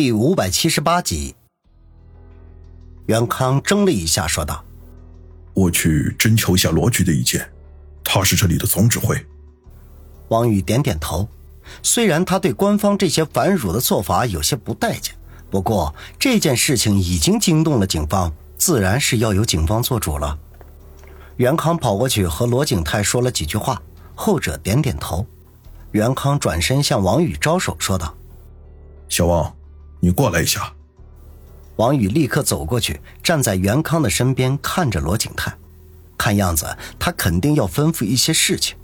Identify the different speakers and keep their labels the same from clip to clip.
Speaker 1: 第五百七十八集，袁康怔了一下，说道：“
Speaker 2: 我去征求一下罗局的意见，他是这里的总指挥。”
Speaker 1: 王宇点点头，虽然他对官方这些反辱的做法有些不待见，不过这件事情已经惊动了警方，自然是要由警方做主了。袁康跑过去和罗景泰说了几句话，后者点点头。袁康转身向王宇招手说道：“
Speaker 2: 小王，你过来一下。”
Speaker 1: 王宇立刻走过去，站在袁康的身边，看着罗景泰，看样子他肯定要吩咐一些事情。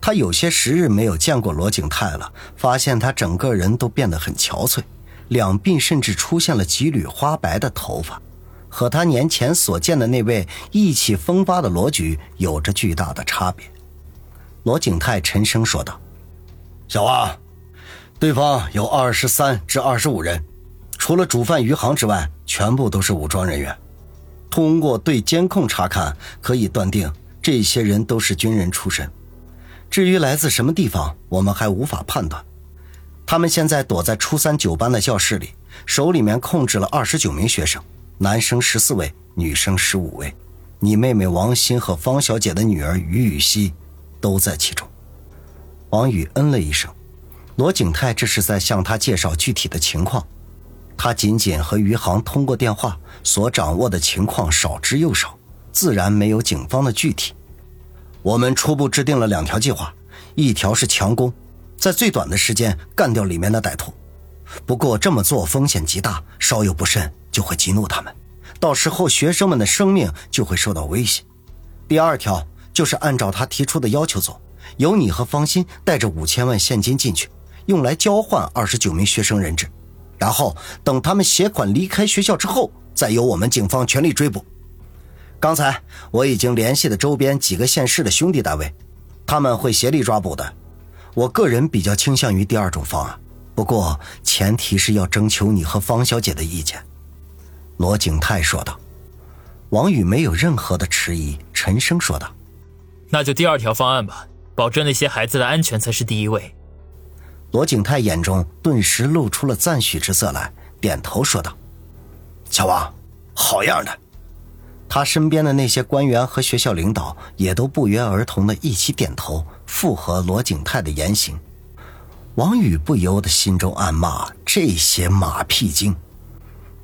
Speaker 1: 他有些时日没有见过罗景泰了，发现他整个人都变得很憔悴，两鬓甚至出现了几缕花白的头发，和他年前所见的那位意气风发的罗局有着巨大的差别。罗景泰沉声说道：“小王，对方有二十三至二十五人，除了主犯余杭之外，全部都是武装人员。通过对监控查看，可以断定这些人都是军人出身。”至于来自什么地方，我们还无法判断。他们现在躲在初三九班的教室里，手里面控制了二十九名学生，男生十四位，女生十五位。你妹妹王鑫和方小姐的女儿于雨溪，都在其中。王宇嗯了一声，罗景泰这是在向他介绍具体的情况。他仅仅和余杭通过电话，所掌握的情况少之又少，自然没有警方的具体。我们初步制定了两条计划，一条是强攻，在最短的时间干掉里面的歹徒。不过这么做风险极大，稍有不慎就会激怒他们，到时候学生们的生命就会受到威胁。第二条就是按照他提出的要求做，由你和方心带着五千万现金进去，用来交换二十九名学生人质，然后等他们携款离开学校之后，再由我们警方全力追捕。刚才我已经联系了周边几个县市的兄弟单位，他们会协力抓捕的。我个人比较倾向于第二种方案，不过前提是要征求你和方小姐的意见。”罗景泰说道。王宇没有任何的迟疑，沉声说道：“
Speaker 3: 那就第二条方案吧，保证那些孩子的安全才是第一位。”
Speaker 1: 罗景泰眼中顿时露出了赞许之色来，点头说道：“小王，好样的！”他身边的那些官员和学校领导也都不约而同的一起点头，附和罗景泰的言行。王宇不由得心中暗骂：这些马屁精！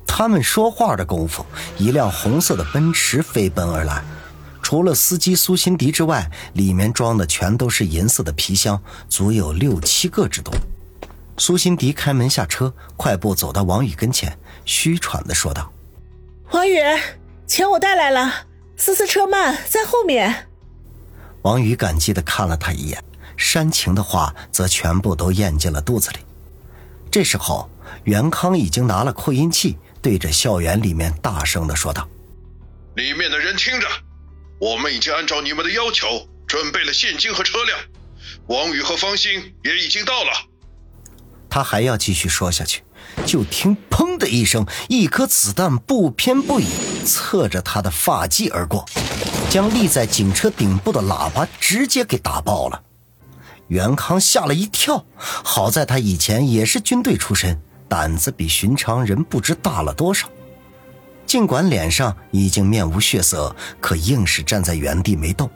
Speaker 1: 他们说话的功夫，一辆红色的奔驰飞奔而来，除了司机苏辛迪之外，里面装的全都是银色的皮箱，足有六七个之多。苏辛迪开门下车，快步走到王宇跟前，虚喘的说道：“
Speaker 4: 王宇。”钱我带来了，思思车慢，在后面。
Speaker 1: 王宇感激的看了他一眼，煽情的话则全部都咽进了肚子里。这时候，袁康已经拿了扩音器，对着校园里面大声的说道：“
Speaker 5: 里面的人听着，我们已经按照你们的要求准备了现金和车辆，王宇和方兴也已经到了。”
Speaker 1: 他还要继续说下去。就听“砰”的一声，一颗子弹不偏不倚，侧着他的发髻而过，将立在警车顶部的喇叭直接给打爆了。袁康吓了一跳，好在他以前也是军队出身，胆子比寻常人不知大了多少。尽管脸上已经面无血色，可硬是站在原地没动。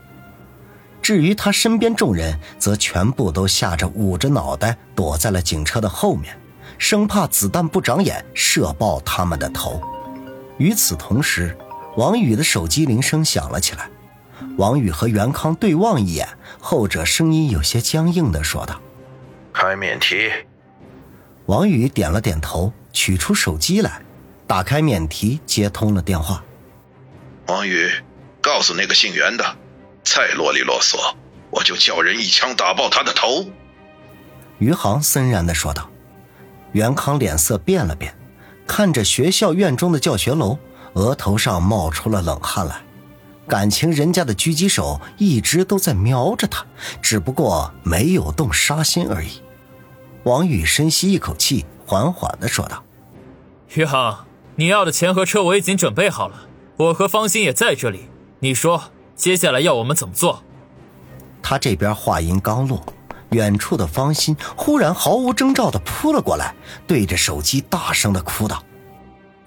Speaker 1: 至于他身边众人，则全部都吓着捂着脑袋躲在了警车的后面。生怕子弹不长眼射爆他们的头。与此同时，王宇的手机铃声响了起来。王宇和袁康对望一眼，后者声音有些僵硬的说道：“
Speaker 5: 开免提。”
Speaker 1: 王宇点了点头，取出手机来，打开免提，接通了电话。
Speaker 5: 王宇，告诉那个姓袁的，再啰里啰嗦，我就叫人一枪打爆他的头。
Speaker 1: 余杭森然的说道。袁康脸色变了变，看着学校院中的教学楼，额头上冒出了冷汗来。感情人家的狙击手一直都在瞄着他，只不过没有动杀心而已。王宇深吸一口气，缓缓的说道：“
Speaker 3: 余杭，你要的钱和车我已经准备好了，我和方心也在这里。你说接下来要我们怎么做？”
Speaker 1: 他这边话音刚落。远处的方心忽然毫无征兆的扑了过来，对着手机大声的哭道：“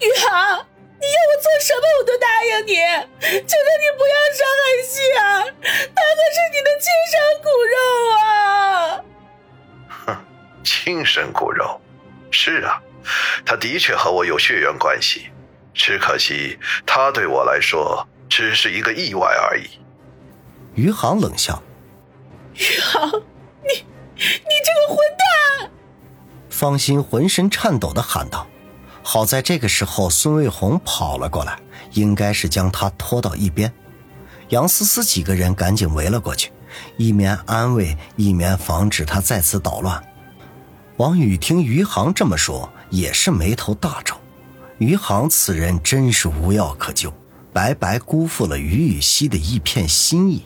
Speaker 4: 宇航，你要我做什么我都答应你，求求你不要伤害希儿，他可是你的亲生骨肉啊！”
Speaker 5: 哼，亲生骨肉，是啊，他的确和我有血缘关系，只可惜他对我来说只是一个意外而已。
Speaker 1: 余杭冷笑：“
Speaker 4: 余杭，你，你这个混蛋！”
Speaker 1: 方心浑身颤抖的喊道。好在这个时候，孙卫红跑了过来，应该是将他拖到一边。杨思思几个人赶紧围了过去，一面安慰，一面防止他再次捣乱。王宇听余杭这么说，也是眉头大皱。余杭此人真是无药可救，白白辜负了于雨溪的一片心意。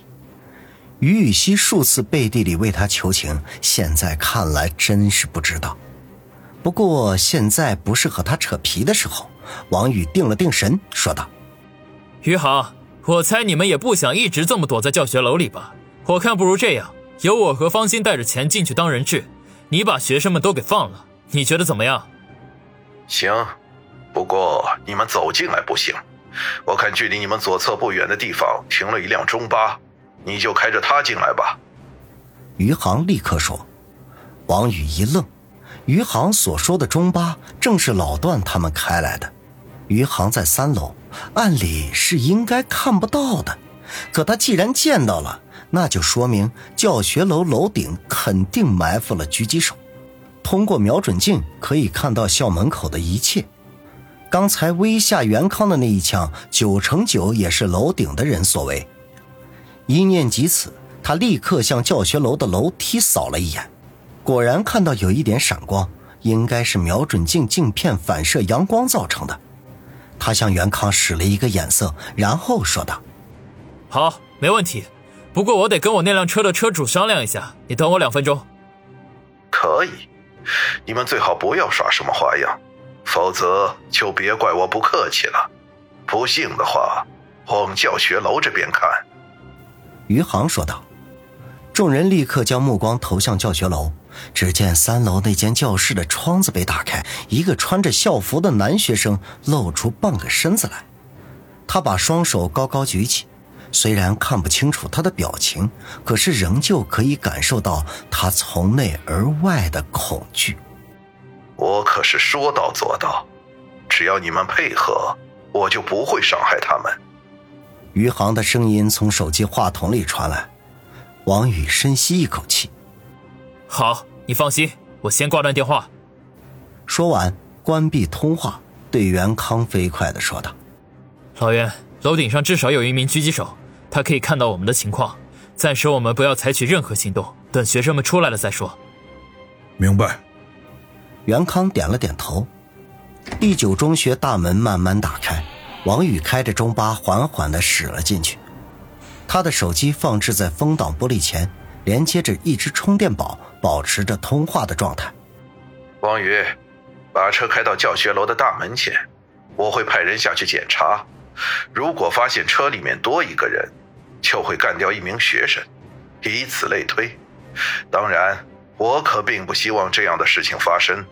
Speaker 1: 于雨溪数次背地里为他求情，现在看来真是不知道。不过现在不是和他扯皮的时候。王宇定了定神，说道：“
Speaker 3: 于航，我猜你们也不想一直这么躲在教学楼里吧？我看不如这样，由我和方心带着钱进去当人质，你把学生们都给放了，你觉得怎么样？”“
Speaker 5: 行，不过你们走进来不行。我看距离你们左侧不远的地方停了一辆中巴。”你就开着他进来吧。”
Speaker 1: 余杭立刻说。王宇一愣，余杭所说的中巴正是老段他们开来的。余杭在三楼，按理是应该看不到的，可他既然见到了，那就说明教学楼楼顶肯定埋伏了狙击手。通过瞄准镜可以看到校门口的一切。刚才威吓袁康的那一枪，九成九也是楼顶的人所为。一念及此，他立刻向教学楼的楼梯扫了一眼，果然看到有一点闪光，应该是瞄准镜镜片反射阳光造成的。他向袁康使了一个眼色，然后说道：“
Speaker 3: 好，没问题。不过我得跟我那辆车的车主商量一下，你等我两分钟。”“
Speaker 5: 可以，你们最好不要耍什么花样，否则就别怪我不客气了。不信的话，往教学楼这边看。”
Speaker 1: 余杭说道：“众人立刻将目光投向教学楼。只见三楼那间教室的窗子被打开，一个穿着校服的男学生露出半个身子来。他把双手高高举起，虽然看不清楚他的表情，可是仍旧可以感受到他从内而外的恐惧。
Speaker 5: 我可是说到做到，只要你们配合，我就不会伤害他们。”
Speaker 1: 余杭的声音从手机话筒里传来，王宇深吸一口气：“
Speaker 3: 好，你放心，我先挂断电话。”
Speaker 1: 说完，关闭通话，对袁康飞快的说道：“
Speaker 3: 老袁，楼顶上至少有一名狙击手，他可以看到我们的情况。暂时我们不要采取任何行动，等学生们出来了再说。”
Speaker 2: 明白。
Speaker 1: 袁康点了点头。第九中学大门慢慢打开。王宇开着中巴缓缓的驶了进去，他的手机放置在风挡玻璃前，连接着一只充电宝，保持着通话的状态。
Speaker 5: 王宇，把车开到教学楼的大门前，我会派人下去检查。如果发现车里面多一个人，就会干掉一名学生，以此类推。当然，我可并不希望这样的事情发生。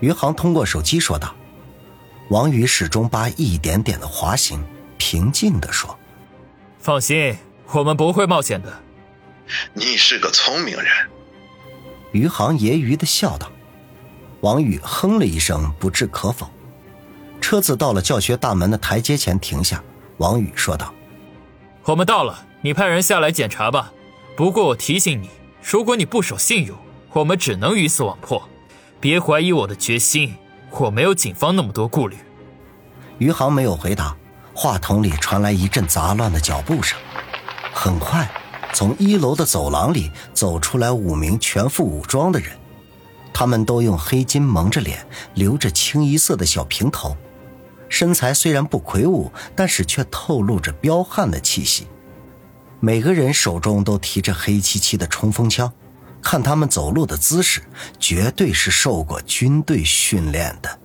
Speaker 1: 余杭通过手机说道。王宇始终把一点点的滑行，平静地说：“
Speaker 3: 放心，我们不会冒险的。”
Speaker 5: 你是个聪明人。”
Speaker 1: 余杭揶揄的笑道。王宇哼了一声，不置可否。车子到了教学大门的台阶前停下，王宇说道：“
Speaker 3: 我们到了，你派人下来检查吧。不过我提醒你，如果你不守信用，我们只能鱼死网破。别怀疑我的决心。”我没有警方那么多顾虑。
Speaker 1: 余杭没有回答，话筒里传来一阵杂乱的脚步声。很快，从一楼的走廊里走出来五名全副武装的人，他们都用黑巾蒙着脸，留着清一色的小平头，身材虽然不魁梧，但是却透露着彪悍的气息。每个人手中都提着黑漆漆的冲锋枪。看他们走路的姿势，绝对是受过军队训练的。